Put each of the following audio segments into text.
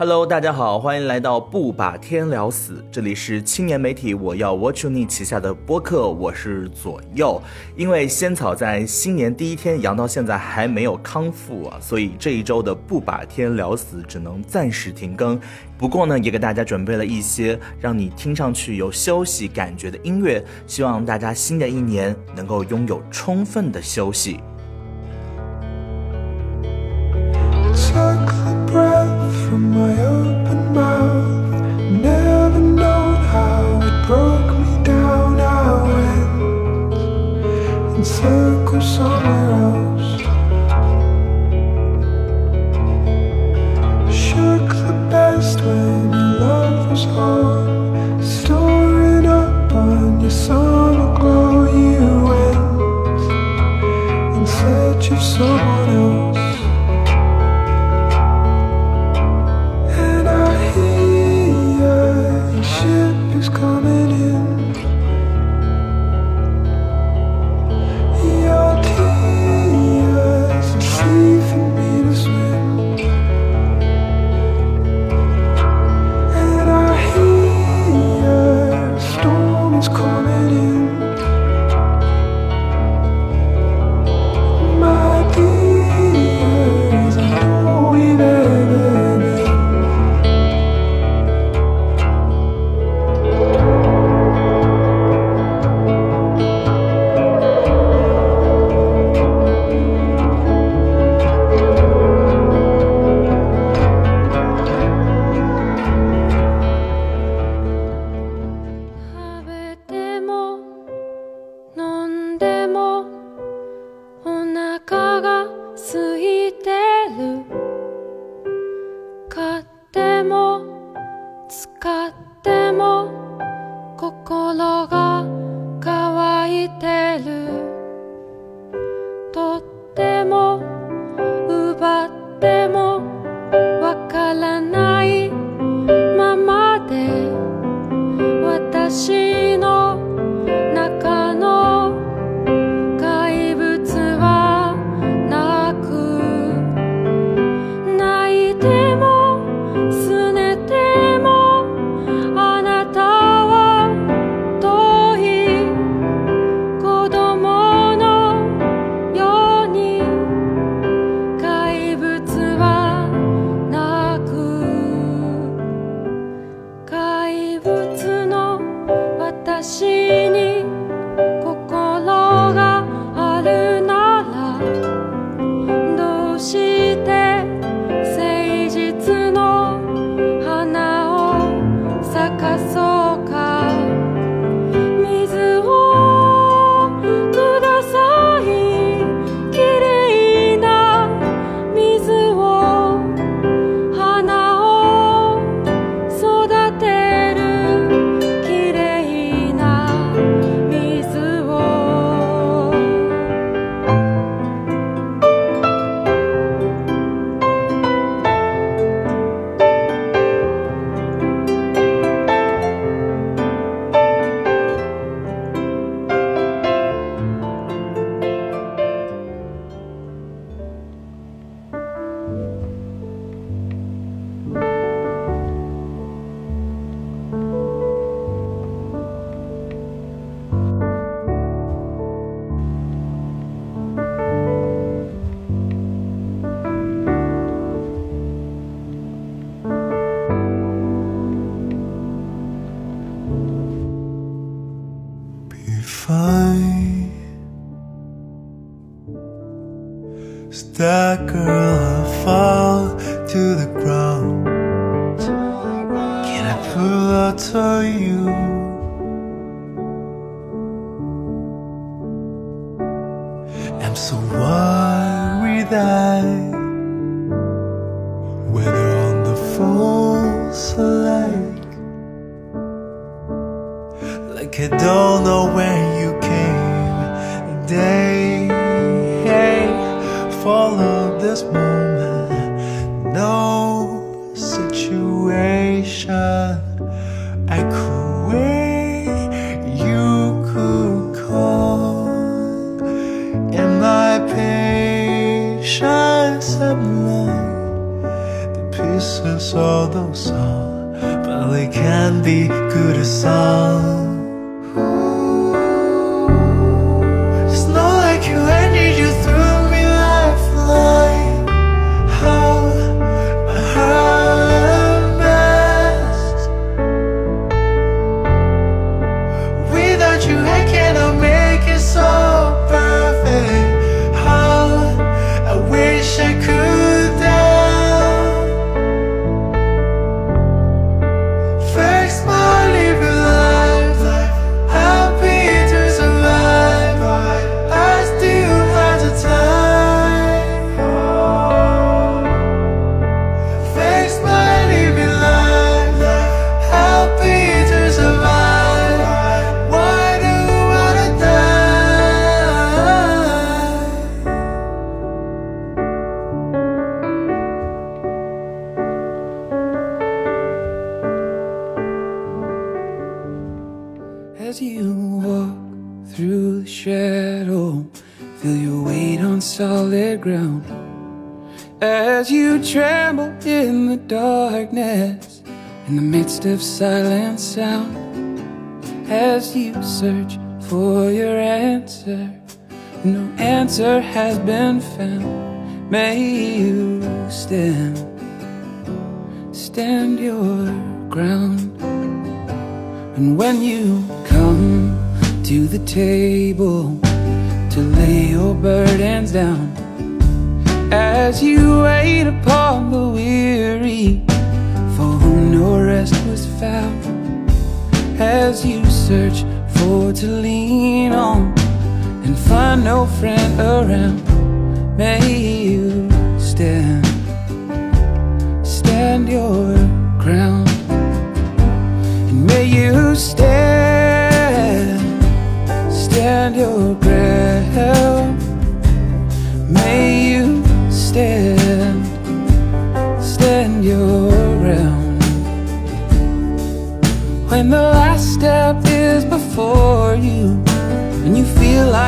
Hello，大家好，欢迎来到不把天聊死，这里是青年媒体我要 What You Need 旗下的播客，我是左右。因为仙草在新年第一天阳到现在还没有康复啊，所以这一周的不把天聊死只能暂时停更。不过呢，也给大家准备了一些让你听上去有休息感觉的音乐，希望大家新的一年能够拥有充分的休息。touch of someone else. That So worried that whether on the false like, like I don't know where you came. Day hey, follow this moment. No situation so don't but it can be good as all. as you walk through the shadow. Feel your weight on solid ground. As you tremble in the darkness, in the midst of silent sound. As you search for your answer, no answer has been found. May you stand, stand your ground. And when you come to the table to lay your burdens down. As you wait upon the weary for whom no rest was found. As you search for to lean on and find no friend around may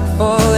black boy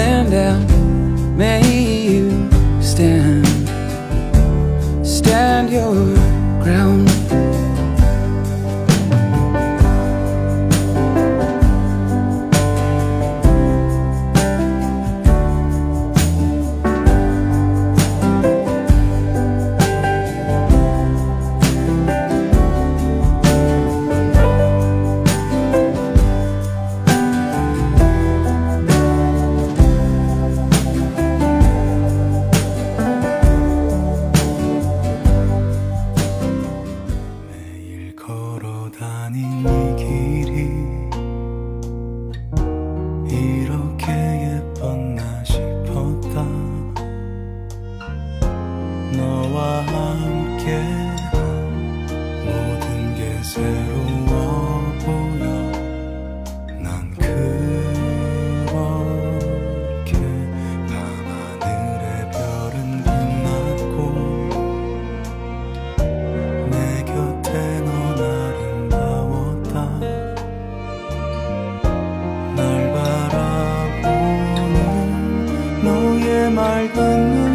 말 듣는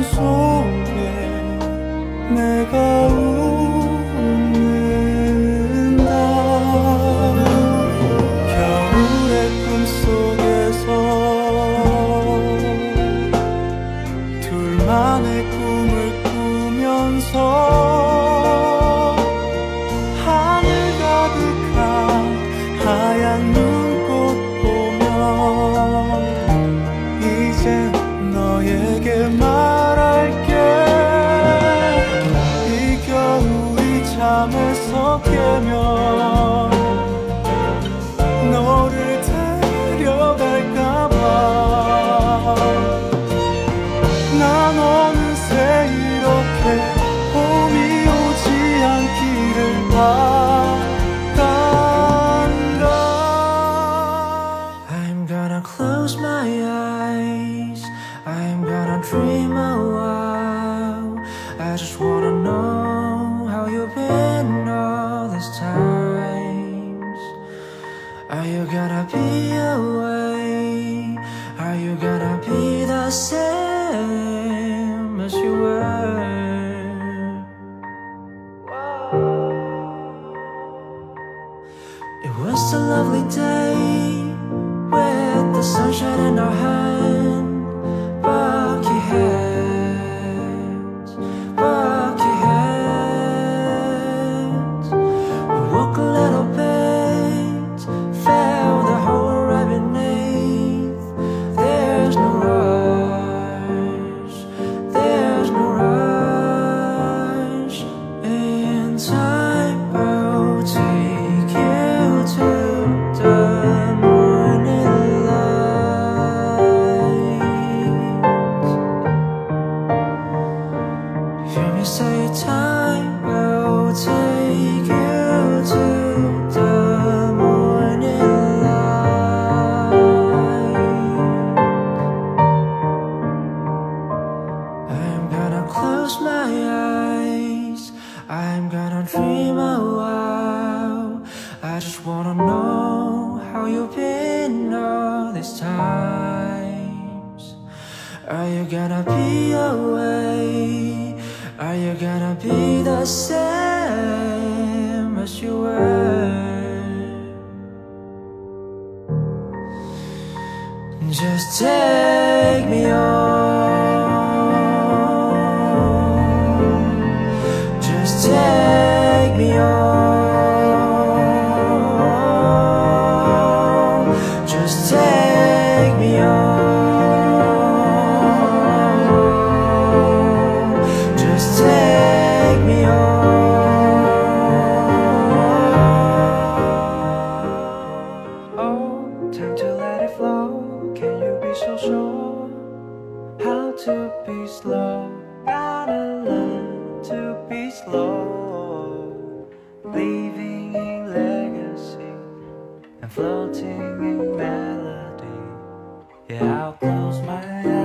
I'll close my eyes.